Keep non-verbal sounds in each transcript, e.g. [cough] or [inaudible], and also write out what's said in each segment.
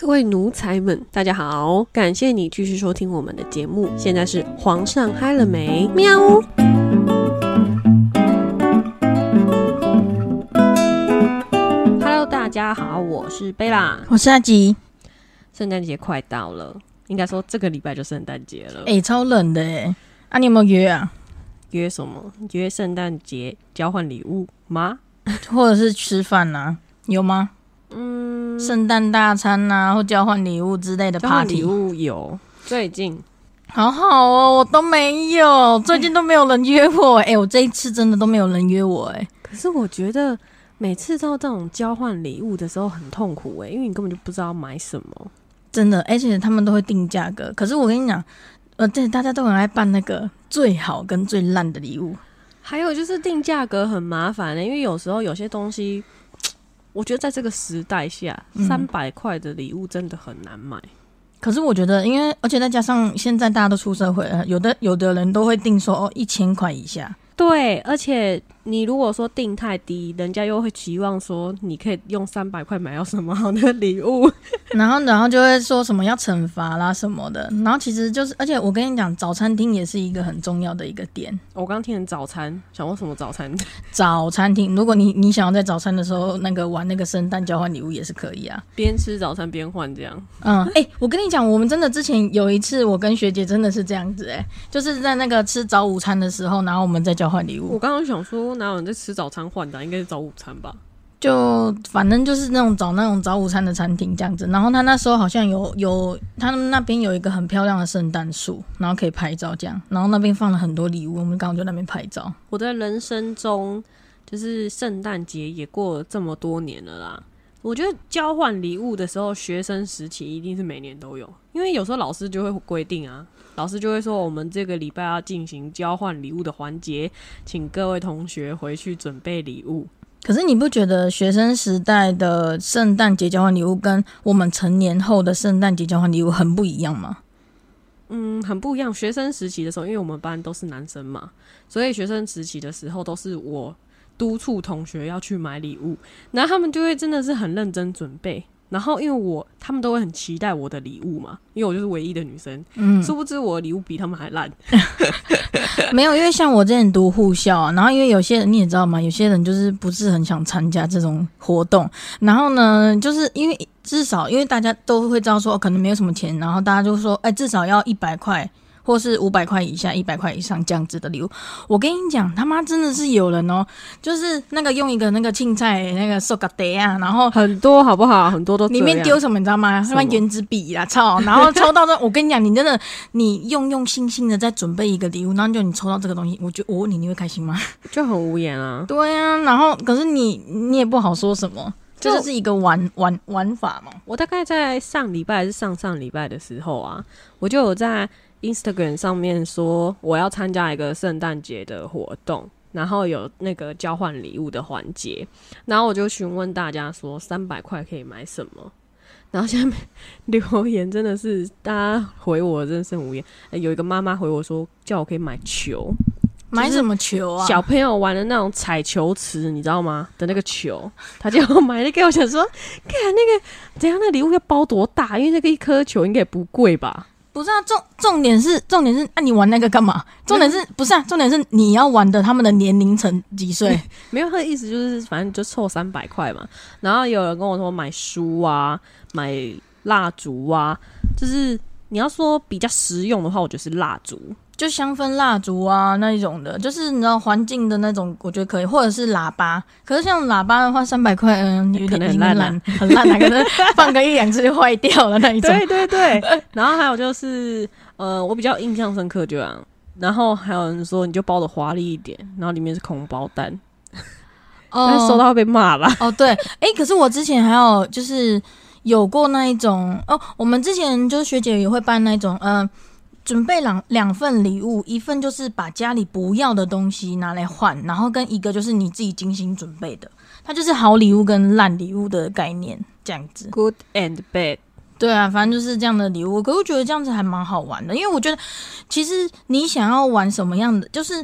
各位奴才们，大家好！感谢你继续收听我们的节目。现在是皇上嗨了没？喵。Hello，大家好，我是贝拉，我是阿吉。圣诞节快到了，应该说这个礼拜就圣诞节了。哎，超冷的哎！啊，你有没有约啊？约什么？约圣诞节交换礼物吗？或者是吃饭呢？有吗？嗯，圣诞大餐呐，或交换礼物之类的 party 礼物有。最近好好哦，我都没有，最近都没有人约我。哎，我这一次真的都没有人约我哎。可是我觉得每次到这种交换礼物的时候很痛苦哎，因为你根本就不知道买什么。真的，而且他们都会定价格。可是我跟你讲，呃，对，大家都很爱办那个最好跟最烂的礼物。还有就是定价格很麻烦的，因为有时候有些东西。我觉得在这个时代下，三百块的礼物真的很难买。可是我觉得，因为而且再加上现在大家都出社会了，有的有的人都会定说哦一千块以下。对，而且。你如果说定太低，人家又会期望说你可以用三百块买到什么好的礼物，然后然后就会说什么要惩罚啦什么的，然后其实就是，而且我跟你讲，早餐厅也是一个很重要的一个点。我刚听成早餐，想问什么早餐？早餐厅，如果你你想要在早餐的时候那个玩那个圣诞交换礼物也是可以啊，边吃早餐边换这样。嗯，哎，我跟你讲，我们真的之前有一次，我跟学姐真的是这样子，哎，就是在那个吃早午餐的时候，然后我们在交换礼物。我刚刚想说。哪有人在吃早餐换的？应该是早午餐吧。就反正就是那种找那种早午餐的餐厅这样子。然后他那时候好像有有他们那边有一个很漂亮的圣诞树，然后可以拍照这样。然后那边放了很多礼物，我们刚好就那边拍照。我在人生中就是圣诞节也过了这么多年了啦。我觉得交换礼物的时候，学生时期一定是每年都有，因为有时候老师就会规定啊。老师就会说，我们这个礼拜要进行交换礼物的环节，请各位同学回去准备礼物。可是你不觉得学生时代的圣诞节交换礼物跟我们成年后的圣诞节交换礼物很不一样吗？嗯，很不一样。学生时期的时候，因为我们班都是男生嘛，所以学生时期的时候都是我督促同学要去买礼物，然后他们就会真的是很认真准备。然后，因为我他们都会很期待我的礼物嘛，因为我就是唯一的女生。嗯，殊不知我的礼物比他们还烂。[laughs] 没有，因为像我之前读护校啊，然后因为有些人你也知道嘛，有些人就是不是很想参加这种活动。然后呢，就是因为至少因为大家都会知道说可能没有什么钱，然后大家就说，哎，至少要一百块。或是五百块以下、一百块以上这样子的礼物，我跟你讲，他妈真的是有人哦，就是那个用一个那个青菜那个塑胶袋啊，然后很多好不好？很多都里面丢什么你知道吗？什么圆珠笔啦，操！然后抽到这，我跟你讲，你真的你用用心心的在准备一个礼物，然后就你抽到这个东西，我就我问你，你会开心吗？[laughs] 就很无言啊。对啊，然后可是你你也不好说什么，这就是一个玩玩玩法嘛。我大概在上礼拜还是上上礼拜的时候啊，我就有在。Instagram 上面说我要参加一个圣诞节的活动，然后有那个交换礼物的环节，然后我就询问大家说三百块可以买什么，然后下面留言真的是大家回我真是无言，有一个妈妈回我说叫我可以买球，买什么球啊？小朋友玩的那种彩球池，你知道吗？的那个球，他就买了给我，想说看那个怎样，那礼物要包多大？因为那个一颗球应该也不贵吧。不是啊，重重点是重点是，那你玩那个干嘛？[laughs] 重点是不是啊？重点是你要玩的，他们的年龄层几岁？[laughs] 没有他的意思，就是反正就凑三百块嘛。然后有人跟我说买书啊，买蜡烛啊，就是你要说比较实用的话，我觉得是蜡烛。就香氛蜡烛啊那一种的，就是你知道环境的那种，我觉得可以，或者是喇叭。可是像喇叭的话，三百块，嗯，有点很烂，很烂，[laughs] 可能放个一两次就坏掉了那一种。对对对。[laughs] 然后还有就是，呃，我比较印象深刻就这样。然后还有人说，你就包的华丽一点，然后里面是空包蛋。哦。[laughs] 收到会被骂吧？哦，对。哎，可是我之前还有就是有过那一种哦，我们之前就是学姐也会办那种，嗯。准备两两份礼物，一份就是把家里不要的东西拿来换，然后跟一个就是你自己精心准备的，它就是好礼物跟烂礼物的概念这样子。Good and bad，对啊，反正就是这样的礼物。可我觉得这样子还蛮好玩的，因为我觉得其实你想要玩什么样的，就是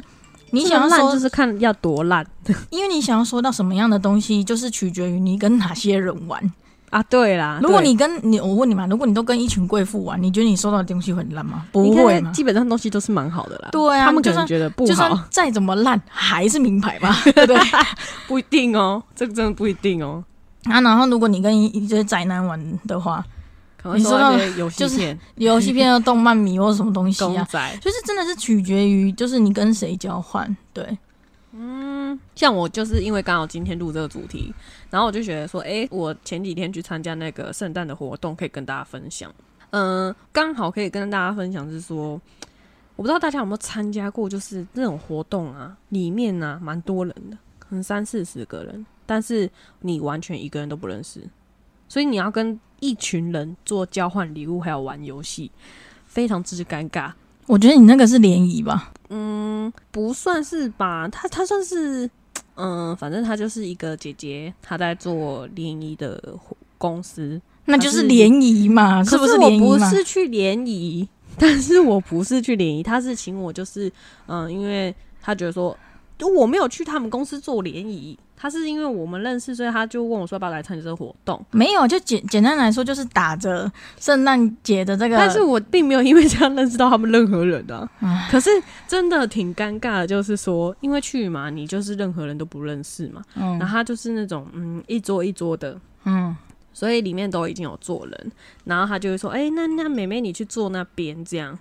你想要烂，就是看要多烂。[laughs] 因为你想要收到什么样的东西，就是取决于你跟哪些人玩。啊，对啦，如果你跟你，我问你嘛，如果你都跟一群贵妇玩，你觉得你收到的东西会很烂吗？不会嘛。基本上东西都是蛮好的啦。对啊他们可能就算觉得不就算好，再怎么烂，还是名牌吧，[laughs] 对不对？不一定哦，这个真的不一定哦。啊，然后如果你跟一一些宅男玩的话，可能你说到就是片、游戏片、动漫迷或者什么东西啊，就是真的是取决于就是你跟谁交换，对。嗯像我就是因为刚好今天录这个主题，然后我就觉得说，诶，我前几天去参加那个圣诞的活动，可以跟大家分享。嗯、刚好可以跟大家分享是说，我不知道大家有没有参加过，就是那种活动啊，里面呢、蛮多人的，可能三四十个人，但是你完全一个人都不认识，所以你要跟一群人做交换礼物，还有玩游戏，非常之尴尬。我觉得你那个是联谊吧，嗯，不算是吧，他他算是，嗯，反正他就是一个姐姐，她在做联谊的公司，那就是联谊嘛，是不是联谊？我不是去联谊，但是我不是去联谊，他是请我，就是嗯，因为他觉得说，就我没有去他们公司做联谊，她是因为我们认识，所以他就问我说要不要来参加这个活动，没有，就简简单来说，就是打着圣诞节的这个，但是我并没有因为这样认识到他们任何人啊。可是真的挺尴尬的，就是说，因为去嘛，你就是任何人都不认识嘛，嗯。然后他就是那种嗯一桌一桌的，嗯，所以里面都已经有坐人，然后他就会说，哎、那那妹妹你去坐那边这样，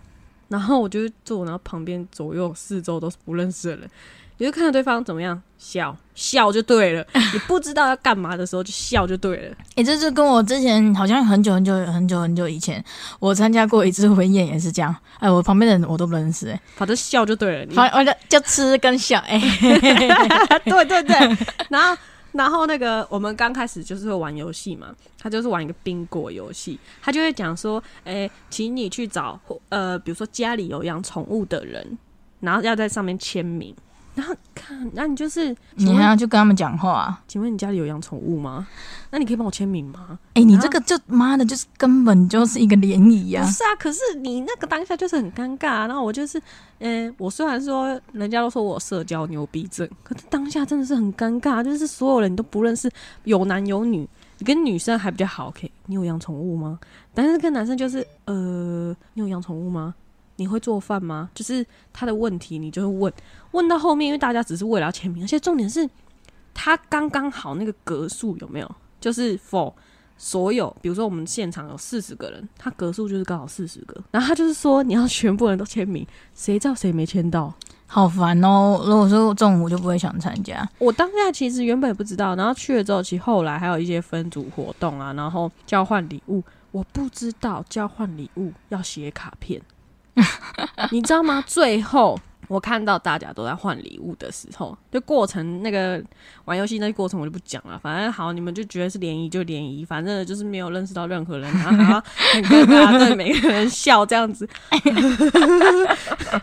然后我就坐，然后旁边左右四周都是不认识的人，你就看着对方怎么样笑笑就对了，[laughs] 你不知道要干嘛的时候就笑就对了，诶、这就跟我之前好像很久很久很久很久以前，我参加过一次婚宴也是这样。哎，我旁边的人我都不认识、诶，反正笑就对了，你反正就吃跟笑，哎、[laughs] [laughs] 对对对，然后然后那个我们刚开始就是会玩游戏嘛，他就是玩一个宾果游戏，他就会讲说，哎、请你去找呃，比如说家里有养宠物的人，然后要在上面签名。然后看，那你就是，请你要去跟他们讲话、请问你家里有养宠物吗？那你可以帮我签名吗？哎、你这个就妈的，就是根本就是一个联谊呀不！是啊，可是你那个当下就是很尴尬、啊。然后我就是，嗯、我虽然说人家都说我社交牛逼症，可是当下真的是很尴尬，就是所有人你都不认识，有男有女。你跟女生还比较好，OK？你有养宠物吗？但是跟男生就是，呃，你有养宠物吗？你会做饭吗？就是他的问题，你就会问，问到后面，因为大家只是为了要签名，而且重点是他刚刚好那个格数有没有？就是 for 所有，比如说我们现场有四十个人，他格数就是刚好四十个，然后他就是说你要全部人都签名，谁知道谁没签到？好烦哦！如果说中午我就不会想参加。我当下其实原本也不知道，然后去了之后，其实后来还有一些分组活动啊，然后交换礼物，我不知道交换礼物要写卡片，[laughs] 你知道吗？最后我看到大家都在换礼物的时候，就过程那个玩游戏那个过程我就不讲了，反正好，你们就觉得是联谊就联谊，反正就是没有认识到任何人，然后很尴尬对每个人笑这样子，[laughs]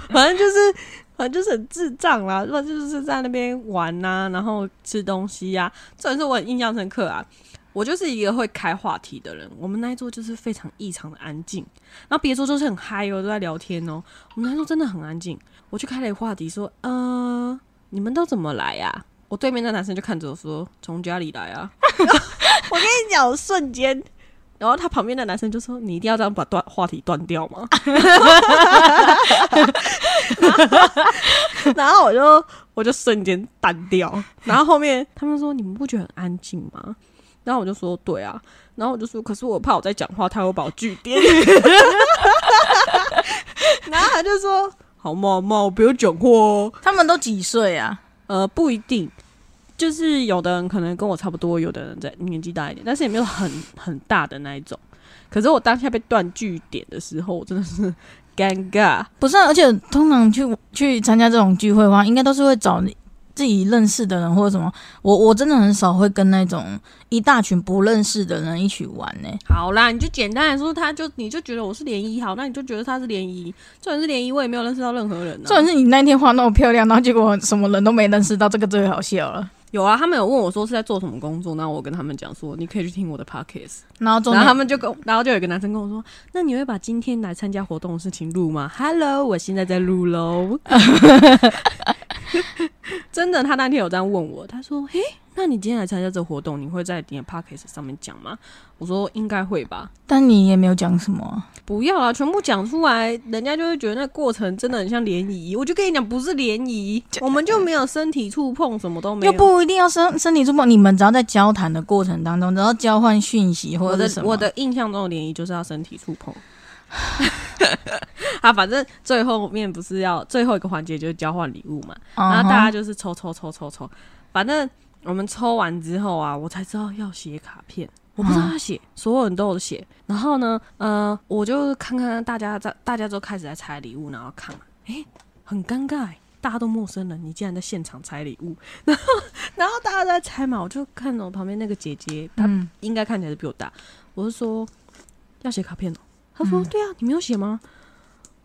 反正就是。反正就是很智障啦，不然就是在那边玩呐、然后吃东西呀、这也是我很印象深刻啊。我就是一个会开话题的人，我们那一桌就是非常异常的安静，然后别桌就是很嗨哦，都在聊天哦。我们那桌真的很安静，我就开了一个话题说，呃，你们都怎么来呀、我对面那男生就看着我说，从家里来啊。[laughs] 我跟你讲，我瞬间。然后他旁边的男生就说：“你一定要这样把断话题断掉吗？” [laughs] 然后我就 [laughs] 我就瞬间淡掉，然后后面他们说你们不觉得很安静吗？然后我就说对啊，然后我就说可是我怕我在讲话，他会把我拒点。[laughs] 然后他就说好嘛嘛，我不要讲话哦。他们都几岁啊？呃，不一定，就是有的人可能跟我差不多，有的人在年纪大一点，但是也没有很很大的那一种。可是我当下被断句点的时候，我真的是尴尬。不是啊、而且通常去去参加这种聚会的话，应该都是会找你自己认识的人或者什么。我我真的很少会跟那种一大群不认识的人一起玩呢、好啦，你就简单来说，他就你就觉得我是联谊好，那你就觉得他是联谊，重点是联谊，我也没有认识到任何人、啊。重点是你那天画那么漂亮，然后结果什么人都没认识到，这个最好笑了。有啊，他们有问我说是在做什么工作，然后我跟他们讲说，你可以去听我的 podcast。然后然后他们就跟，然后就有一个男生跟我说，那你会把今天来参加活动的事情录吗？Hello，我现在在录喽。[laughs] [laughs] 真的，他那天有这样问我，他说：“嘿，那你今天来参加这个活动，你会在你的 podcast 上面讲吗？”我说：“应该会吧。”但你也没有讲什么啊。不要啦，全部讲出来，人家就会觉得那过程真的很像联谊。我就跟你讲，不是联谊，[laughs] 我们就没有身体触碰，什么都没有。又不一定要身身体触碰，你们只要在交谈的过程当中，只要交换讯息或者什么，我的印象中的联谊就是要身体触碰。[laughs] 啊，反正最后面不是要最后一个环节就是交换礼物嘛，然后大家就是抽抽抽抽抽，反正我们抽完之后啊，我才知道要写卡片，我不知道要写，所有人都有写。然后呢，呃，我就看看大家在，大家都开始在拆礼物，然后看，诶，很尴尬欸，大家都陌生人，你竟然在现场拆礼物，然后然后大家都在拆嘛，我就看我旁边那个姐姐，她嗯，应该看起来是比我大，我就说要写卡片哦、她说、对啊，你没有写吗？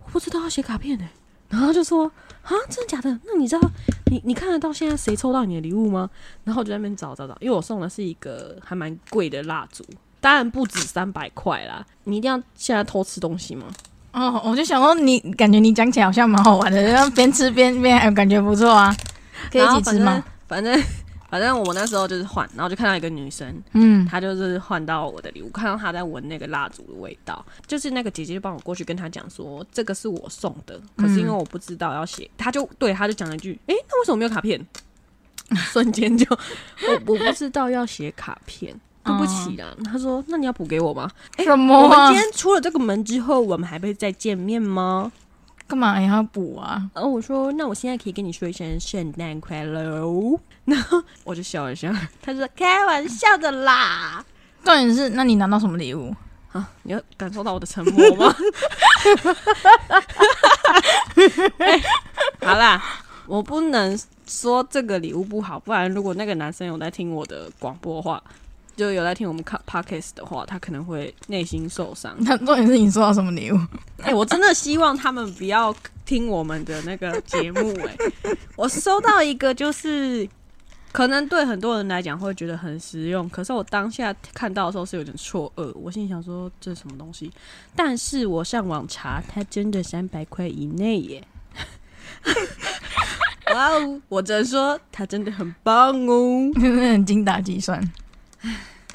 我不知道要写卡片呢、然后就说啊，真的假的？那你知道你你看得到现在谁抽到你的礼物吗？然后我就在那边找找找，因为我送的是一个还蛮贵的蜡烛，当然不止三百块啦。你一定要现在偷吃东西吗？哦，我就想说你，感觉你讲起来好像蛮好玩的，然后边吃边边还感觉不错啊，可以一起吃吗？反正反正反正我那时候就是换，然后就看到一个女生，嗯，她就是换到我的礼物，看到她在闻那个蜡烛的味道，就是那个姐姐就帮我过去跟她讲说，这个是我送的，可是因为我不知道要写，她就对她就讲了一句，诶，那为什么没有卡片？[laughs] 瞬间就 [laughs] 我我不知道要写卡片。对不起啦，她说：“那你要补给我吗？什么啊我们今？天出了这个门之后，我们还会再见面吗？”干嘛要补啊？然后我说：“那我现在可以跟你说一声圣诞快乐哦。[laughs] ”然后我就笑了笑，他说：“开玩笑的啦。重点是，那你拿到什么礼物？”啊，你要感受到我的沉默吗？[laughs] 哎好啦，我不能说这个礼物不好，不然如果那个男生有在听我的广播的话，就有在听我们 podcast 的话，他可能会内心受伤。那 [laughs] 重点是你收到什么礼物？哎、我真的希望他们不要听我们的那个节目、哎，[laughs] 我收到一个就是。可能对很多人来讲会觉得很实用，可是我当下看到的时候是有点错愕。我心里想说这是什么东西？但是我上网查，它真的三百块以内耶！[laughs] 哇哦，我只能说它真的很棒哦。[laughs] 真的很精打细算。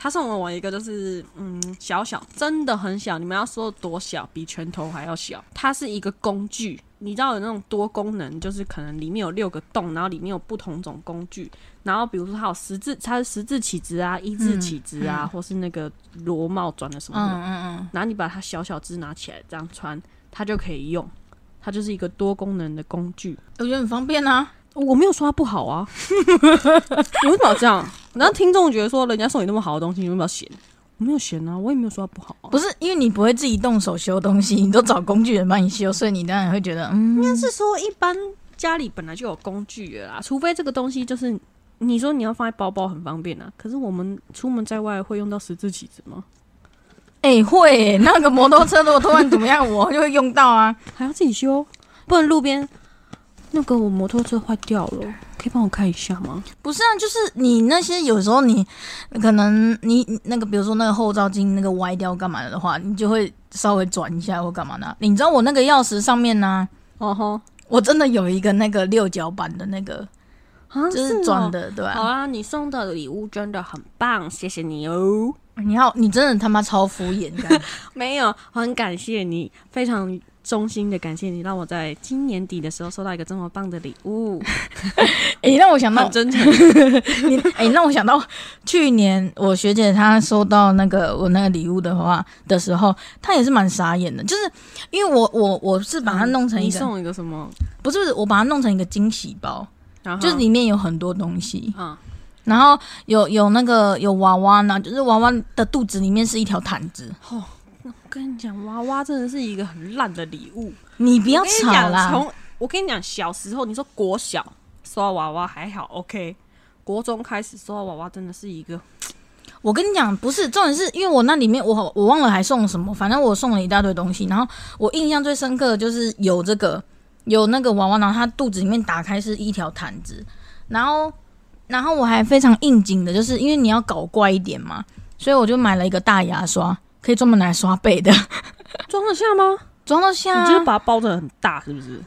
他送了我一个，就是嗯小小，真的很小。你们要说多小，比拳头还要小。它是一个工具，你知道有那种多功能，就是可能里面有六个洞，然后里面有不同种工具。然后比如说它有十字，它是十字起子啊，一字起子啊，或是那个螺帽转的什么的。嗯嗯嗯，然后你把它小小只拿起来这样穿，它就可以用。它就是一个多功能的工具。我觉得很方便啊。我没有说它不好啊，[laughs] 你为什么要这样？[laughs] 然后听众觉得说人家送你那么好的东西，你为什么要嫌？我没有嫌啊，我也没有说它不好啊。不是因为你不会自己动手修东西，你都找工具人帮你修，所以你当然会觉得，嗯，应该是说一般家里本来就有工具了啦，除非这个东西就是你说你要放在包包很方便啊，可是我们出门在外会用到十字起子吗？哎、会耶那个摩托车如果突然怎么样，[laughs] 我就会用到啊。还要自己修，不能路边那个我摩托车坏掉了，可以帮我看一下吗？不是啊，就是你那些有时候你可能你那个，比如说那个后照镜那个歪掉干嘛的话，你就会稍微转一下或干嘛的。你知道我那个钥匙上面呢、哦吼，我真的有一个那个六角板的那个，啊就是转。的，对吧、好啊，你送的礼物真的很棒，谢谢你哦。你好，你真的他妈超敷衍，的 [laughs] 没有，很感谢你，非常衷心的感谢你，让我在今年底的时候收到一个这么棒的礼物，[laughs] 哎、让我想到真诚。[laughs] 你，哎、让我想到去年我学姐她收到那个我那个礼物的话的时候，她也是蛮傻眼的，就是因为我我我是把它弄成一送一个什么？不是我把它弄成一个惊喜包，然就是里面有很多东西，嗯，然后有有那个有娃娃呢，就是娃娃的肚子里面是一条毯子，我跟你讲，娃娃真的是一个很烂的礼物。你不要吵啦，从我跟你讲，小时候你说国小收到娃娃还好，OK，国中开始收到娃娃真的是一个我跟你讲，不是重点是因为我那里面我我忘了还送了什么，反正我送了一大堆东西。然后我印象最深刻的就是有这个有那个娃娃，然后它肚子里面打开是一条毯子，然后然后我还非常应景的，就是因为你要搞怪一点嘛，所以我就买了一个大牙刷，可以专门拿来刷背的，[laughs] 装得下吗？装得下、你就是把它包的很大，是不是？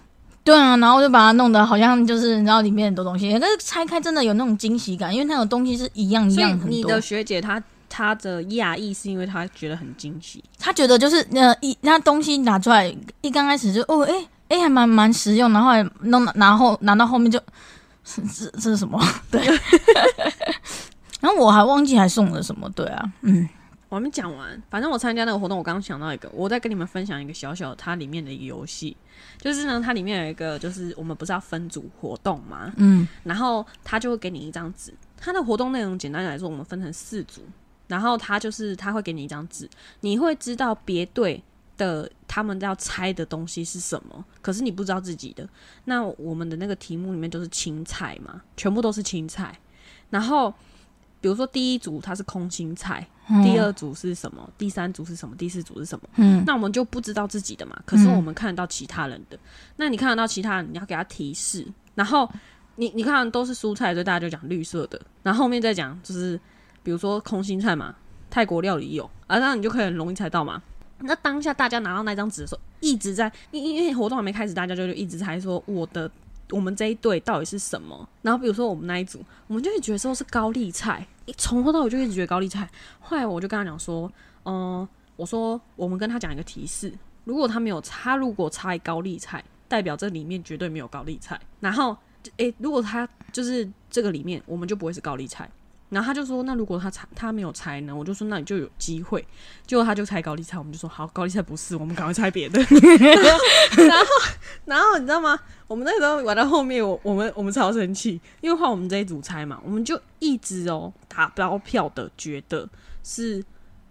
对啊，然后就把它弄得好像就是你知道里面很多东西，但是拆开真的有那种惊喜感，因为它有东西是一样一样很多你的。学姐她她的讶异是因为她觉得很惊喜，她觉得就是呃一那东西拿出来，一刚开始就哦哎哎、还蛮蛮实用，然后还弄然后拿到后面就是这这是什么？对，[laughs] 然后我还忘记还送了什么，对啊，嗯我还没讲完。反正我参加那个活动，我刚刚想到一个，我再跟你们分享一个小小它里面的一个游戏，就是呢，它里面有一个，就是我们不是要分组活动吗？嗯然后他就会给你一张纸，它的活动内容简单来说，我们分成四组，然后他就是他会给你一张纸，你会知道别队的他们要猜的东西是什么，可是你不知道自己的。那我们的那个题目里面就是青菜嘛，全部都是青菜，然后。比如说第一组它是空心菜，第二组是什么？第三组是什么？第四组是什么？嗯那我们就不知道自己的嘛，可是我们看得到其他人的。那你看得到其他人，你要给他提示，然后你你看都是蔬菜，所以大家就讲绿色的，然后后面再讲就是比如说空心菜嘛，泰国料理有啊，那你就可以很容易猜到嘛。那当下大家拿到那张纸的时候，一直在因因为活动还没开始，大家就就一直猜说我的我们这一队到底是什么。然后比如说我们那一组，我们就会觉得说是高丽菜，从头到尾就一直觉得高丽菜。后来我就跟他讲说，嗯、我说我们跟他讲一个提示，如果他没有他如果猜高丽菜，代表这里面绝对没有高丽菜。然后诶、如果他就是这个里面，我们就不会是高丽菜。然后他就说，那如果他猜他没有猜呢？我就说那你就有机会。结果他就猜高丽菜，我们就说好，高丽菜不是，我们赶快猜别的。[laughs] 然后，然后你知道吗？我们那时候玩到后面，我我们我们超生气，因为换我们这一组猜嘛，我们就一直哦打包票的觉得是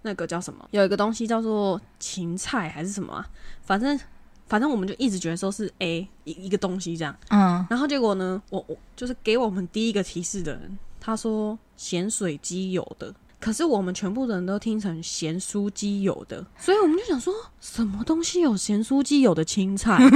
那个叫什么，有一个东西叫做芹菜还是什么啊？反正反正我们就一直觉得说是 A 一一个东西这样。嗯，然后结果呢，我我就是给我们第一个提示的人，他说咸水鸡有的，可是我们全部的人都听成咸酥鸡有的，所以我们就想说，什么东西有咸酥鸡有的青菜？[laughs] 然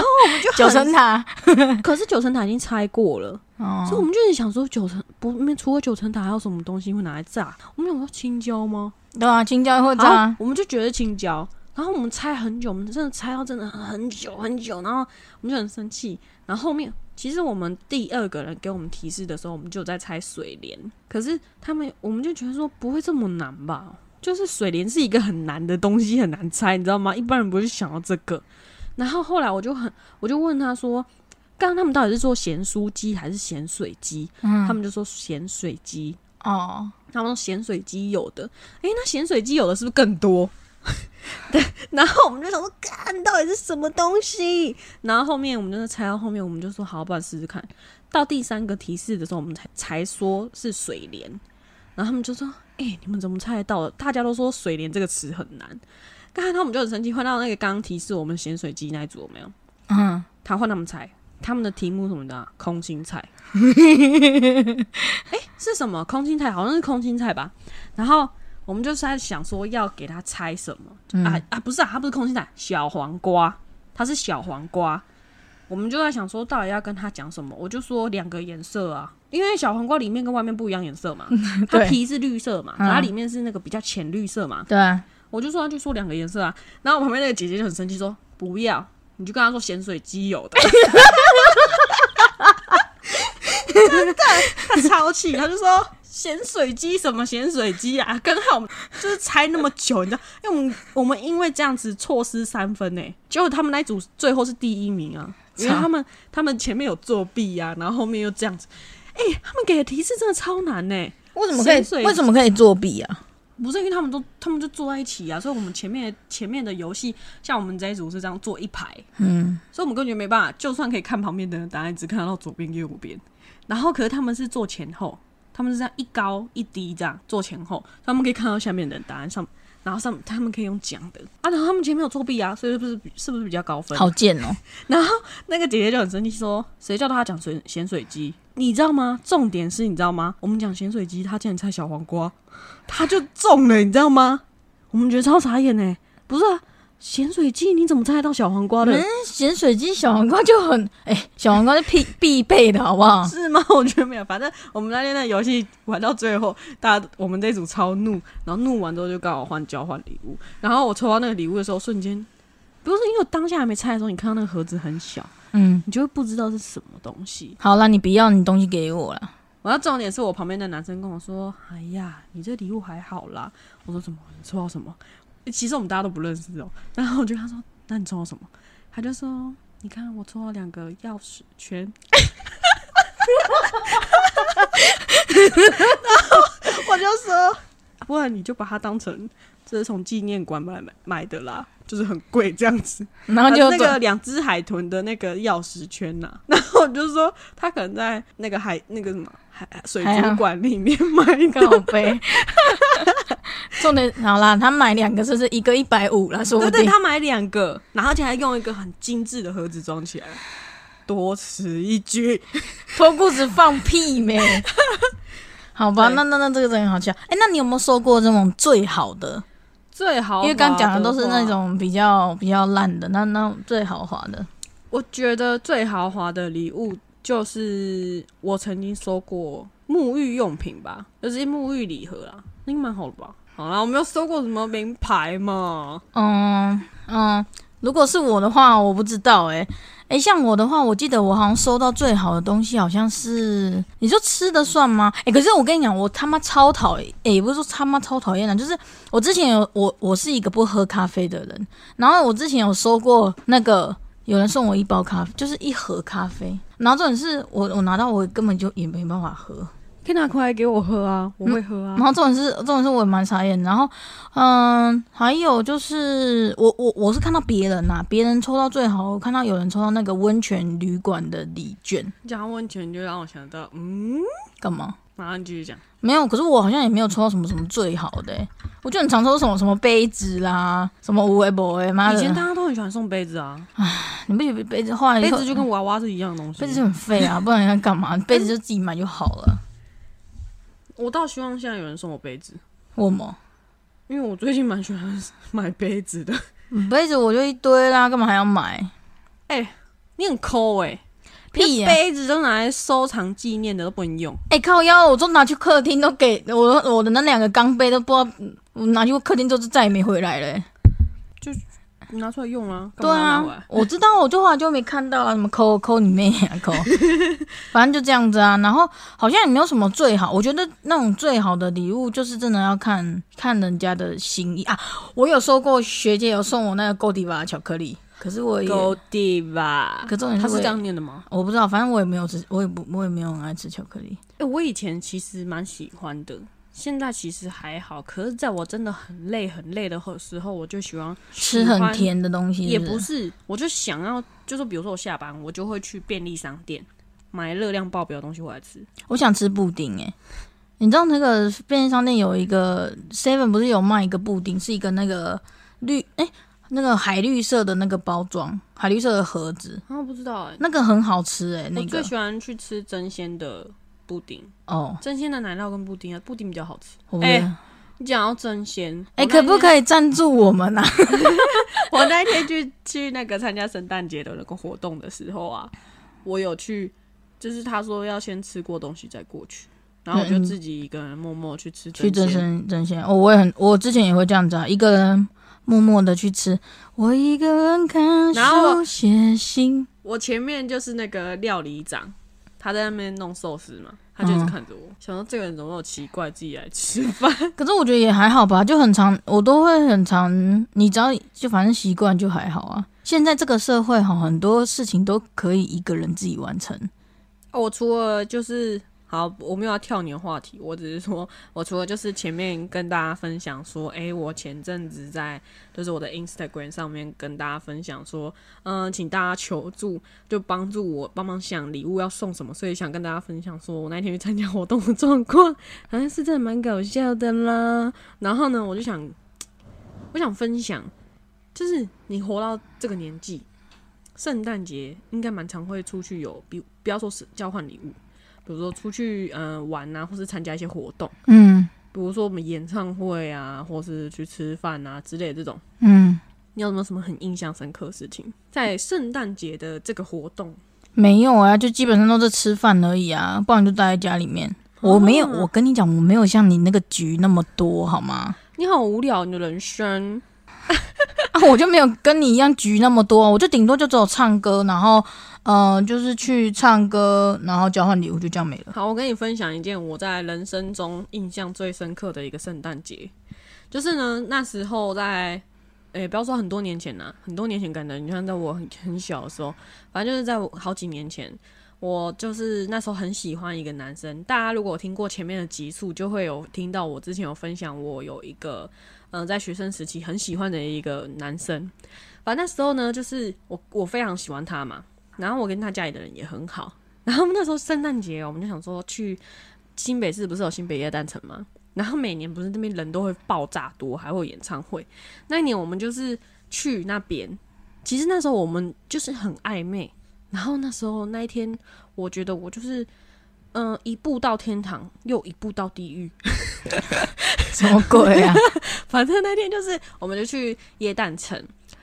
后我们就九很层塔，[laughs] 可是九层塔已经拆过了，哦所以我们就是想说九层不，没除了九层塔还有什么东西会拿来炸？我们想说青椒吗？对啊，青椒会炸，，我们就觉得青椒。然后我们猜很久，我们真的猜到真的很久很久，然后我们就很生气。然后后面其实我们第二个人给我们提示的时候，我们就在猜水莲，可是他们我们就觉得说不会这么难吧？就是水莲是一个很难的东西，很难猜，你知道吗？一般人不会想到这个。然后后来我就很，我就问他说，刚刚他们到底是做咸酥鸡还是咸水鸡？嗯他们就说咸水鸡。哦，他们说咸水鸡有的，诶，那咸水鸡有的是不是更多？[laughs] 对，然后我们就想说，看到底是什么东西？然后后面我们就是猜到后面，我们就说好，不然试试看。到第三个提示的时候，我们才才说是水莲，然后他们就说，诶，你们怎么猜得到的？大家都说水莲这个词很难。刚才他们就很生气，换到那个刚刚提示我们咸水鸡那一组有没有？嗯，他换他们猜，他们的题目什么的啊、空心菜。[laughs] 哎、是什么？空心菜好像是空心菜吧。然后我们就是在想说要给他猜什么、啊啊？不是啊，它不是空心菜，小黄瓜，它是小黄瓜。我们就在想说，到底要跟他讲什么？我就说两个颜色啊，因为小黄瓜里面跟外面不一样颜色嘛，[laughs] 它皮是绿色嘛，嗯。它里面是那个比较浅绿色嘛。对。啊，我就说他就说两个颜色啊，然后我旁边那个姐姐就很生气说不要，你就跟他说咸水鸡有的，[laughs] [laughs] 真的，他超气，他就说咸水鸡什么咸水鸡啊，[laughs] 刚好就是猜那么久，你知道，因为我们我们因为这样子错失三分呢，结果他们那一组最后是第一名啊，因为他们他们前面有作弊啊，然后后面又这样子，哎、他们给的提示真的超难呢。为什么可以？为什么可以作弊啊？不是因为他们都他们就坐在一起啊，所以我们前面前面的游戏，像我们这一组是这样坐一排，嗯，所以我们根本就没办法，就算可以看旁边的人答案，只看得到左边右边。然后可是他们是坐前后，他们是这样一高一低这样坐前后，他们可以看到下面的人答案上，然后上他们可以用讲的啊，然后他们前面有作弊啊，所以是不是是不是比较高分？好贱哦，[laughs] 然后那个姐姐就很生气说：“谁叫他讲水咸水鸡？你知道吗？重点是你知道吗？我们讲咸水鸡，他竟然猜小黄瓜，他就中了，你知道吗？我们觉得超傻眼呢。不是啊，咸水鸡你怎么猜得到小黄瓜的？嗯，咸水鸡小黄瓜就很，[laughs] 哎、小黄瓜是必必备的好不好？是吗？[laughs] 我觉得没有。反正我们那天的游戏玩到最后，大家我们这一组超怒，然后怒完之后就刚好换交换礼物。然后我抽到那个礼物的时候，瞬间不是因为我当下还没拆的时候，你看到那个盒子很小，嗯，你就会不知道是什么东西。好了，你不要，你东西给我了。我要重点是我旁边的男生跟我说：“哎呀，你这礼物还好啦。”我说：“怎么？你抽到什么？”其实我们大家都不认识哦。[laughs] 然后我就跟他说：“那你抽到什么？”他就说：“你看，我抽到两个钥匙圈。[laughs] ”然后我就说：“不然你就把它当成这是从纪念馆买买买的啦，就是很贵这样子。”然后就那个两只海豚的那个钥匙圈呐、[laughs] 然后我就说他可能在那个海那个什么海水族馆里面买的，告杯。重点好啦，他买两个，就是一个一百五啦，说不对对，定。他买两个，然后而且还用一个很精致的盒子装起来，多此一举。[laughs] 脱裤子放屁没？好吧，对那那那这个真的很好笑。哎、那你有没有收过这种最好的？最好因为刚讲的都是那，种比较比较烂的，那那最豪华的。我觉得最豪华的礼物就是我曾经收过沐浴用品吧，就是沐浴礼盒啦，那应该蛮好的吧。好啦，我没有收过什么名牌嘛。嗯嗯，如果是我的话，我不知道哎、哎、像我的话，我记得我好像收到最好的东西，好像是你说吃的算吗？哎、可是我跟你讲，我他妈超讨厌，哎、也不是说他妈超讨厌的，就是我之前有我我是一个不喝咖啡的人，然后我之前有收过那个有人送我一包咖啡，就是一盒咖啡，然后重点是我我拿到我根本就也没办法喝，可以拿过来给我喝啊，我会喝啊然。后这种是，这种是我也蛮傻眼。然后，嗯，还有就是，我我我是看到别人呐、别人抽到最好，我看到有人抽到那个温泉旅馆的礼券，讲到温泉就让我想到，嗯，干嘛？马上继续讲。没有，可是我好像也没有抽到什么什么最好的、欸，我就很常抽什么什么杯子啦，什么无为不为，妈以前，大家都很喜欢送杯子啊，你不觉得杯子后来杯子就跟娃娃是一样的东西。杯子就很废啊，不然要干嘛？杯子就自己买就好了。我倒希望现在有人送我杯子，我吗因为我最近蛮喜欢买杯子的。杯子我就一堆啦，干嘛还要买？你很抠哎、屁呀、杯子都拿来收藏纪念的都不能用。哎、靠腰，我都拿去客厅，都给我我的那两个钢杯都不知道，我拿去客厅之后就再也没回来了、欸你拿出来用啊？对啊，我知道，我就后来就没看到啊，什么抠抠你妹啊抠，[laughs] 反正就这样子啊。然后好像也没有什么最好，我觉得那种最好的礼物就是真的要看看人家的心意啊。我有收过学姐有送我那个 Godiva 巧克力，可是我也狗地吧？可重点是我也他是这样念的吗？我不知道，反正我也没有吃，我也不我也没有很爱吃巧克力。哎、我以前其实蛮喜欢的，现在其实还好。可是在我真的很累很累的时候，我就喜欢吃很，甜的东西也是不是不是，我就想要，就是比如说我下班，我就会去便利商店买热量爆表的东西回来吃。我想吃布丁诶、你知道那个便利商店有一个 Seven 不是有卖一个布丁，是一个那个绿诶、那个海绿色的那个包装，海绿色的盒子，啊，不知道哎、那个很好吃诶、那个我最喜欢去吃真鲜的布丁，哦，真鲜的奶酪跟布丁啊，布丁比较好吃。哎、哎你讲到真鲜，哎可不？可以赞助我们啊？[laughs] 我那天去去那个参加圣诞节的那个活动的时候啊，我有去，就是他说要先吃过东西再过去，然后我就嗯自己一个人默默去吃去真。鲜真鲜哦，我也很，我之前也会这样子啊，一个人默默的去吃，我一个人看书写信。我前面就是那个料理长，他在那边弄寿司嘛，他就一直嗯看着我，想说这个人怎么那么奇怪，自己来吃饭。[laughs] 可是我觉得也还好吧，就很常，我都会很常，你只要就反正习惯就还好啊。现在这个社会哈，很多事情都可以一个人自己完成。哦我除了就是好，我没有要跳你的话题，我只是说我除了就是前面跟大家分享说，诶，我前阵子在就是我的 Instagram 上面跟大家分享说，嗯、请大家求助，就帮助我帮忙想礼物要送什么，所以想跟大家分享说我那天去参加活动的状况，好像是真的蛮搞笑的啦。然后呢，我就想，我想分享，就是你活到这个年纪，圣诞节应该蛮常会出去有，比不要说是交换礼物，比如说出去呃玩啊，或是参加一些活动，嗯比如说我们演唱会啊，或是去吃饭啊之类的这种。嗯，你有没有什么很印象深刻的事情？在圣诞节的这个活动，没有啊，就基本上都是吃饭而已啊，不然就待在家里面。我没有，啊我跟你讲，我没有像你那个局那么多，好吗？你好无聊，你的人生。[laughs] 啊，我就没有跟你一样局那么多，我就顶多就只有唱歌，然后呃，就是去唱歌，然后交换礼物，就这样没了。好，我跟你分享一件我在人生中印象最深刻的一个圣诞节，就是呢，那时候在，诶、不要说很多年前呐、很多年前感觉你看在我很很小的时候，反正就是在我好几年前，我就是那时候很喜欢一个男生。大家如果听过前面的集数，就会有听到我之前有分享，我有一个嗯、在学生时期很喜欢的一个男生。反正那时候呢，就是我我非常喜欢他嘛，然后我跟他家里的人也很好。然后那时候圣诞节，我们就想说去新北市不是有新北夜诞城吗？然后每年不是那边人都会爆炸多，还会有演唱会。那一年我们就是去那边，其实那时候我们就是很暧昧。然后那时候那一天，我觉得我就是，嗯、一步到天堂，又一步到地狱。[laughs] 什么鬼啊？[laughs] 反正那天就是，我们就去耶诞城，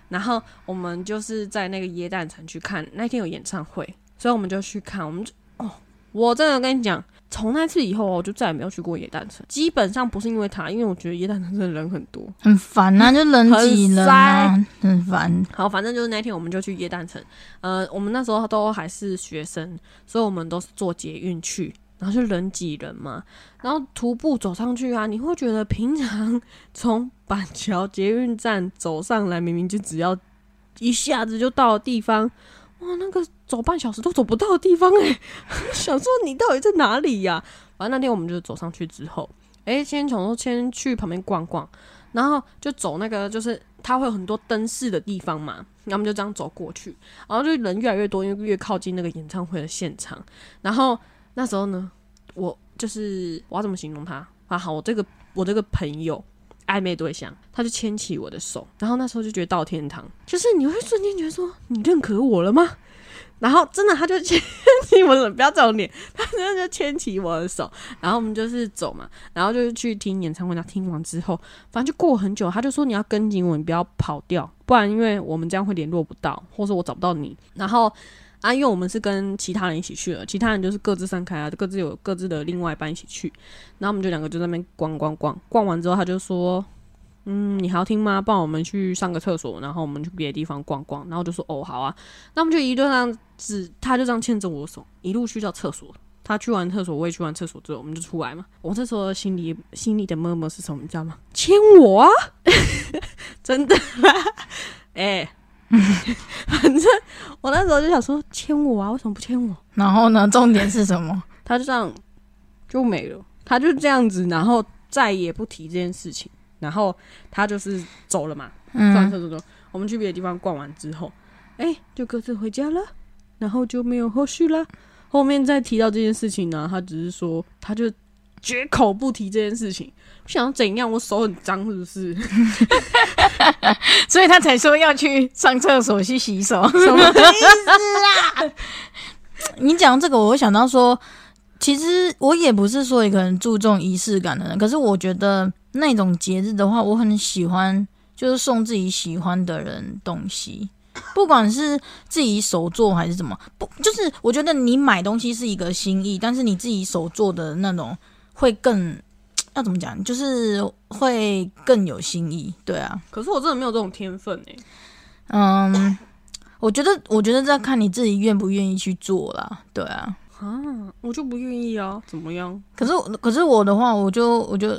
然后我们就是在那个耶诞城去看，那天有演唱会，所以我们就去看。我们就哦，我真的跟你讲，从那次以后，我就再也没有去过野诞城。基本上不是因为他，因为我觉得野诞城真的人很多。很烦啊，[laughs] 就人挤人啊，很烦。好，反正就是那天我们就去野诞城，呃，我们那时候都还是学生，所以我们都是坐捷运去，然后就人挤人嘛，然后徒步走上去啊，你会觉得平常从板桥捷运站走上来，明明就只要一下子就到的地方，哇，那个走半小时都走不到的地方、欸，[laughs] 想说你到底在哪里呀、反正那天我们就走上去之后，诶、先从先去旁边逛逛，然后就走那个就是它会有很多灯饰的地方嘛，然后我们就这样走过去，然后就人越来越多，因为越靠近那个演唱会的现场。然后那时候呢，我就是我要怎么形容他啊？好，我这个我这个朋友暧昧对象，他就牵起我的手，然后那时候就觉得到天堂，就是你会瞬间觉得说你认可我了吗？然后真的他就牵起我的手，不要这种脸，他真的就牵起我的手，然后我们就是走嘛，然后就是去听演唱会。他听完之后，反正就过很久，他就说你要跟紧我，你不要跑掉，不然因为我们这样会联络不到，或者我找不到你。然后啊，因为我们是跟其他人一起去了，其他人就是各自散开啊，各自有各自的另外一半一起去。然后我们就两个就在那边逛逛逛，逛完之后他就说。嗯，你还要听吗？不然我们去上个厕所，然后我们去别的地方逛逛。然后我就说哦，好啊。那我们就一路上只他就这样牵着我的手，一路去到厕所。他去完厕所，我也去完厕所之后，我们就出来嘛。我这时候心里心里的默默是什么，你知道吗？[laughs] 牵我啊！真的，哎、反正我那时候就想说牵我啊，为什么不牵我？然后呢，重点是什么？[laughs] 他就这样就没了，他就这样子，然后再也不提这件事情，然后他就是走了嘛，上嗯，厕所之后，我们去别的地方逛完之后，哎、就各自回家了，然后就没有后续了。后面再提到这件事情呢，他只是说，他就绝口不提这件事情。我想怎样？我手很脏是不是？[laughs] 所以他才说要去上厕所去洗手。什么意思啊？[laughs] 你讲这个，我会想到说，其实我也不是说一个人注重仪式感的人，可是我觉得那种节日的话，我很喜欢，就是送自己喜欢的人东西。不管是自己手做还是怎么，不就是我觉得你买东西是一个心意，但是你自己手做的那种会更 [tsk] 要怎么讲，就是会更有新意，对啊。可是我真的没有这种天分哎、嗯，[coughs] 我觉得，我觉得这要看你自己愿不愿意去做啦，对啊。啊，我就不愿意啊，怎么样？可是，可是我的话，我就，我就，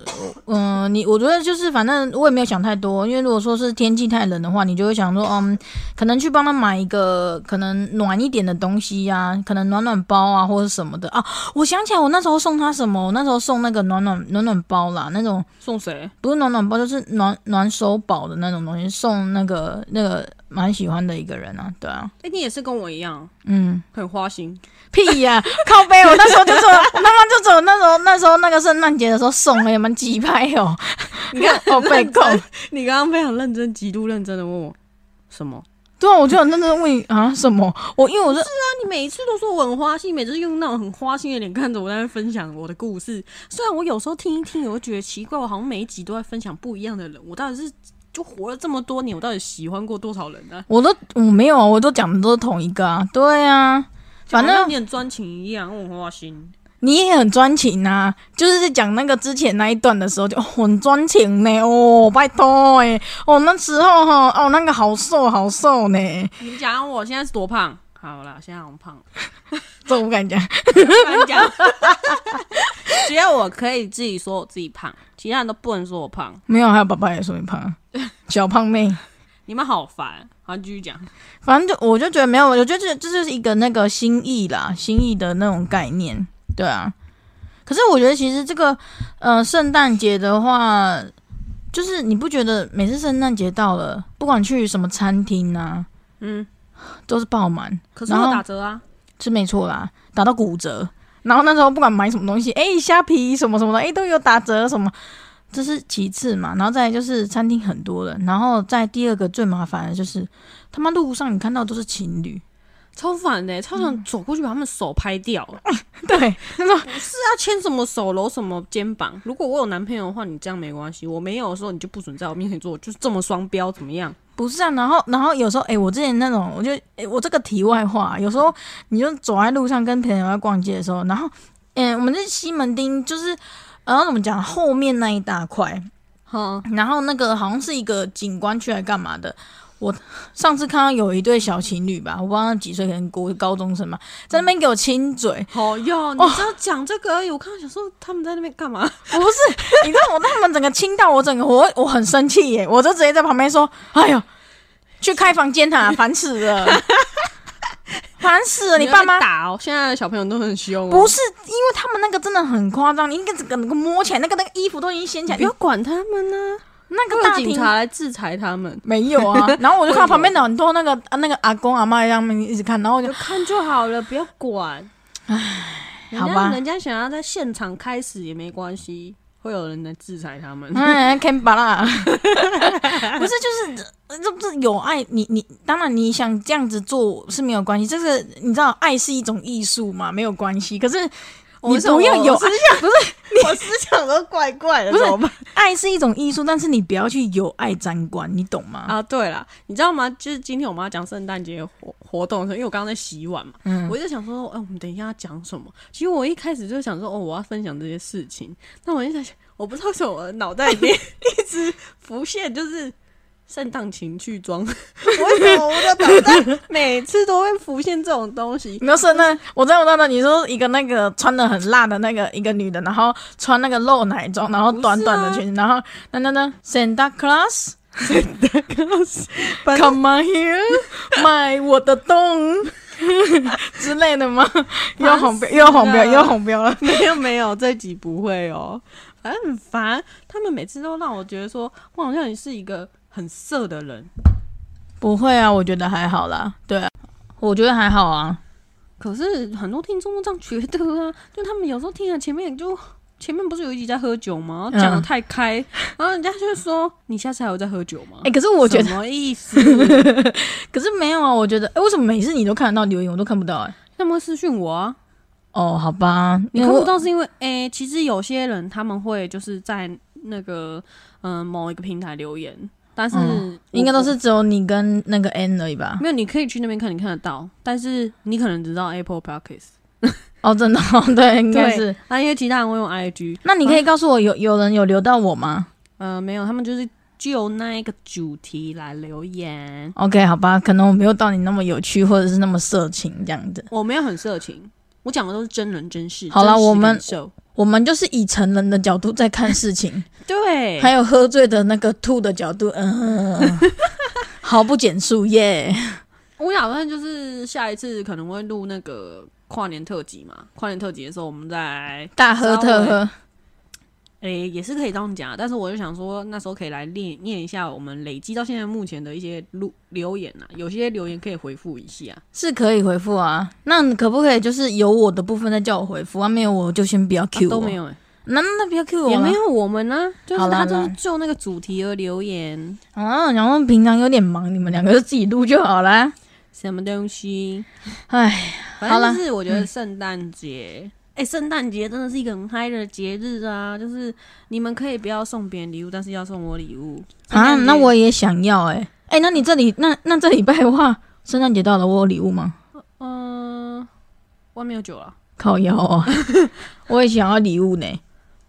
嗯、你，我觉得就是，反正我也没有想太多，因为如果说是天气太冷的话，你就会想说，嗯，可能去帮他买一个可能暖一点的东西呀、可能暖暖包啊，或者什么的啊。我想起来，我那时候送他什么？我那时候送那个暖暖暖暖包啦，那种送谁？不是暖暖包，就是暖暖手宝的那种东西，送那个那个蛮喜欢的一个人啊，对啊，哎、你也是跟我一样，嗯。很花心。屁呀、靠背！我那时候就走，我他妈就走那时候那时候那个圣诞节的时候送了也蛮鸡拍哦，[laughs] 你看，[laughs] 我被控。你刚刚非常认真、极度认真的问我什么？对啊，我就很认真问你啊什么？我因为我是啊你每一次都说我很花心，每次用那种很花心的脸看着我在那分享我的故事。虽然我有时候听一听，我会觉得奇怪，我好像每一集都在分享不一样的人。我到底是就活了这么多年，我到底喜欢过多少人呢、我都我没有啊，我都讲的都是同一个啊，对啊，反正你很专情一样，我很花心。你也很专情啊，就是在讲那个之前那一段的时候就、哦很专情呢。哦，拜托哎，哦那时候哈，哦那个好瘦好瘦呢，你讲我现在是多胖？好了，现在很胖，[laughs] 这我不敢讲。不敢讲。只要我可以自己说我自己胖，其他人都不能说我胖。没有，还有爸爸也说你胖，[laughs] 小胖妹。你们好烦，好继续讲。反正就我就觉得没有，我觉得这这就是一个那个心意啦，心意的那种概念，对啊。可是我觉得其实这个呃圣诞节的话，就是你不觉得每次圣诞节到了，不管去什么餐厅啊，嗯，都是爆满，可是我然后打折啊。是没错啦，打到骨折。然后那时候不管买什么东西，哎，虾皮什么什么的，哎，都有打折什么。这是其次嘛，然后再来就是餐厅很多人，然后在第二个最麻烦的就是他妈路上你看到都是情侣，超烦的，超想走过去把他们手拍掉。对，他说不是啊，牵什么手，搂什么肩膀。如果我有男朋友的话，你这样没关系；我没有的时候，你就不准在我面前做，就是这么双标，怎么样？不是啊，然后然后有时候，哎、我之前那种，我就，哎、我这个题外话，有时候你就走在路上跟朋友在逛街的时候，然后，嗯、我们在西门町，就是，然后怎么讲，后面那一大块，嗯，然后那个好像是一个景观区来干嘛的。我上次看到有一对小情侣吧，我不知道他几岁，可能国高中生嘛，在那边给我亲嘴。好哟，你哦只要讲这个而已。我刚刚想说他们在那边干嘛？[laughs] 不是，你知道我他们整个亲到我整个我我很生气耶，我就直接在旁边说：“哎呦，去开房间啊，烦死了，[laughs] 烦死了！你爸妈打哦！现在的小朋友都很凶、哦，不是因为他们那个真的很夸张，你应该整个那个摸起来，那个那个衣服都已经掀起来，不要管他们呢、那个大警察来制裁他们，[laughs] 没有啊。[laughs] 然后我就看到旁边的很多那个啊那个阿公阿妈他们一直看，然后我就就看就好了，不要管。唉，好吧人家想要在现场开始也没关系，会有人来制裁他们。哎，看吧啦，[laughs] 不是就是呃这不是有爱，你你当然你想这样子做是没有关系，这是你知道爱是一种艺术嘛，没有关系。可是你不要有思想，不是 [laughs] 我思想都怪怪的，不是怎么办爱是一种艺术，但是你不要去有爱沾光，你懂吗？啊？对了，你知道吗？就是今天我们要讲圣诞节活活动的时候，因为我刚刚在洗碗嘛，嗯我就想说，哎、我们等一下要讲什么？其实我一开始就想说，哦，我要分享这些事情。但我就在想，我不知道为什么我的脑袋里面 [laughs] 一直浮现就是圣诞情趣装，为什么我的脑袋每次都会浮现这种东西？你说圣诞，我知道，我知道，你说一个那个穿的很辣的那个一个女的，然后穿那个露奶装，然后短短的裙子，然后那那那 Santa Claus，Santa Claus，Come on here 买我的洞之类的吗？又要红标，又要红标，又要红标了。没有没有，这集不会哦。反正很烦，他们每次都让我觉得说，我好像也是一个很色的人。不会啊，我觉得还好啦。对啊，我觉得还好啊。可是很多听众都这样觉得啊，就他们有时候听了前面就前面不是有一集在喝酒吗？嗯讲的太开，然后人家就说你下次还有在喝酒吗？[laughs] 哎、可是我觉得，什么意思？[laughs] 可是没有啊。我觉得，哎、为什么每次你都看得到留言，我都看不到、哎，他们会私讯我啊，哦，好吧，你看不到是因为，诶、其实有些人他们会就是在那个嗯、呃某一个平台留言，但是嗯应该都是只有你跟那个 N 而已吧？没有，你可以去那边看，你看得到，但是你可能只知道 Apple Podcast，哦，真的、[laughs] 哦，对，应该是。那因为其他人会用 IG，那你可以告诉我有有人有留到我吗呃，没有，他们就是就那一个主题来留言。？OK，好吧，可能我没有到你那么有趣，或者是那么色情这样子。我没有很色情，我讲的都是真人真事。好了我们我们就是以成人的角度在看事情，[laughs] 对，还有喝醉的那个吐的角度，嗯，[laughs] 毫不减速耶。我打算就是下一次可能会录那个跨年特辑嘛，跨年特辑的时候我们再大喝特喝，诶、也是可以这样讲，但是我就想说，那时候可以来念念一下我们累积到现在目前的一些录留言啊，有些留言可以回复一下。是可以回复啊。那可不可以就是有我的部分再叫我回复啊？没有我就先不要 Q 我。啊、都没有、欸，那那不要 Q 我了也没有我们呢、就是他就是那就那个主题而留言，啊。然后平常有点忙，你们两个就自己录就好啦。什么东西？哎，反正就是我觉得圣诞节，哎、圣诞节真的是一个很嗨的节日啊！就是你们可以不要送别人礼物，但是要送我礼物啊，那我也想要哎、欸、哎、那你这里那那这礼拜的话，圣诞节到了，我有礼物吗？嗯、外面有酒了，靠腰啊！[laughs] 我也想要礼物呢。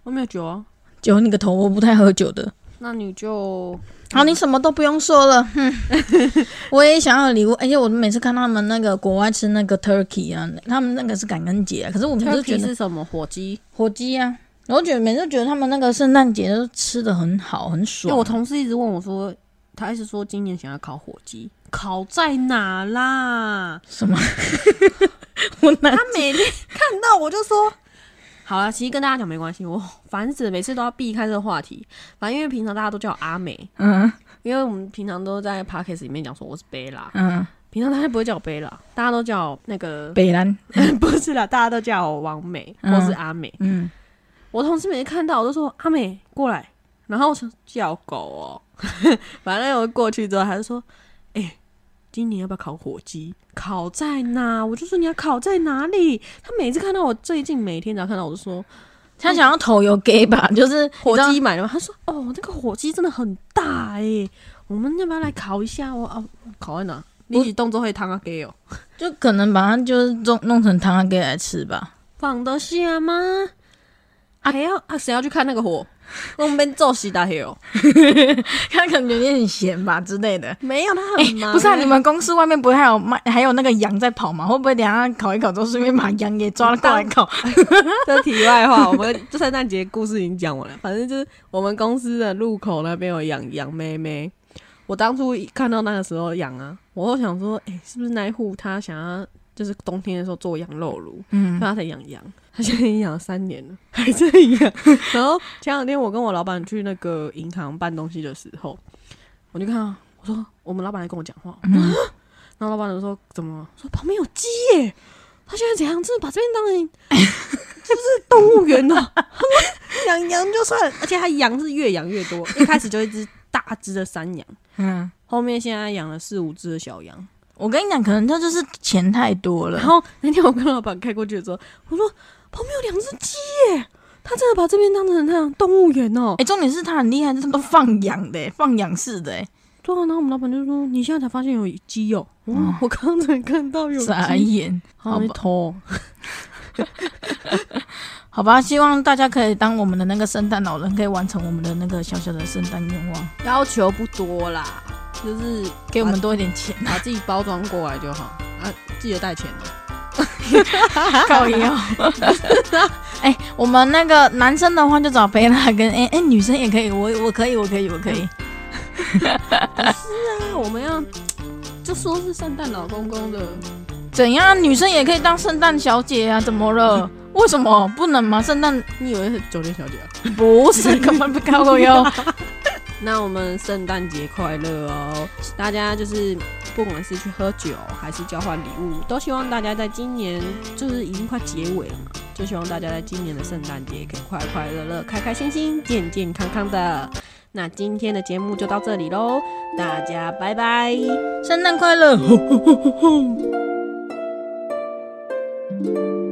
我没有酒啊，酒你个头，我不太喝酒的。那你就好，你什么都不用说了。哼，[laughs] 我也想要礼物，而且我每次看他们那个国外吃那个 turkey 啊，他们那个是感恩节啊，可是我们是觉得是什么火鸡？火鸡啊，我觉得每次觉得他们那个圣诞节都吃的很好，很爽。我同事一直问我说，他一直说今年想要烤火鸡，烤在哪啦？什么？[laughs] 我哪他每天看到我就说，好了，其实跟大家讲没关系，我烦死了，每次都要避开这个话题。反正因为平常大家都叫我阿美，嗯。因为我们平常都在 podcast 里面讲说我是贝拉，嗯，平常大家不会叫我贝拉，大家都叫那个北兰，[laughs] 不是啦，大家都叫我王美或是阿美。嗯，我同事每次看到我都说阿美过来，然后我说叫狗哦，[laughs] 反正我过去之后，他就说，哎、今年要不要烤火鸡？烤在哪？我就说你要烤在哪里？他每次看到我，最近每天只要看到我就说他想要头油给吧，就是火鸡买了吗？他说哦，那个火鸡真的很大哎、我们要不要来烤一下？我哦，烤在哪？你一起动作会汤啊给哦，就可能把它就是弄弄成汤啊给来吃吧。放得下吗？还要啊？谁要去看那个火？[laughs] 我们被揍死大黑哦！[laughs] 他可能有点闲吧之类的。没有，他很忙、不是啊，欸你们公司外面不会还有卖，还有那个羊在跑吗？会不会等一下烤一烤之后，顺便把羊也抓了过来烤？[laughs] 这题外话，我们这圣诞节故事已经讲完了。反正就是我们公司的路口那边有养羊妹妹。我当初一看到那个时候养啊，我都想说，哎、是不是那一户他想要就是冬天的时候做羊肉炉，嗯所以他才养羊。他现在已经养了三年了，[laughs] 还在养。[laughs] 然后前两天我跟我老板去那个银行办东西的时候，我就看到我说我们老板来跟我讲话，嗯然后老板就说怎么了？说旁边有鸡耶，他现在怎样？真的把这边当成 [laughs] 是不是动物园呢？养羊就算，而且他羊是越养越多，一开始就一只大只的山羊，嗯，后面现在养了四五只的小羊。我跟你讲，可能他就是钱太多了然。后那天我跟老板开过去的时候，我说旁边有两只鸡耶，他真的把这边当成那样动物园哦哎、。重点是他很厉害，他都放养的、放养式的、欸，对啊，然后我们老板就说：“你现在才发现有鸡哦。”哦，我刚才看到有傻鸡，眼。好好吧头。[laughs] 好吧，希望大家可以当我们的那个圣诞老人，可以完成我们的那个小小的圣诞愿望，要求不多啦，就是给我们多一点钱。把自己包装过来就好啊，记得带钱哦。[laughs] 靠腰。[laughs] 哎、我们那个男生的话就找贝拉跟哎哎、女生也可以，我我可以，我可以，我可以。是啊，我们要就说是圣诞老公公的，怎样？女生也可以当圣诞小姐啊？怎么了？[laughs] 为什么不能吗？圣诞你以为是酒店小姐啊？不是，根本不靠我哟。那我们圣诞节快乐哦！大家就是不管是去喝酒还是交换礼物，都希望大家在今年就是已经快结尾了嘛，就希望大家在今年的圣诞节可以快快乐乐、开开心心、健健康康的。那今天的节目就到这里喽，大家拜拜。圣诞快乐！[laughs]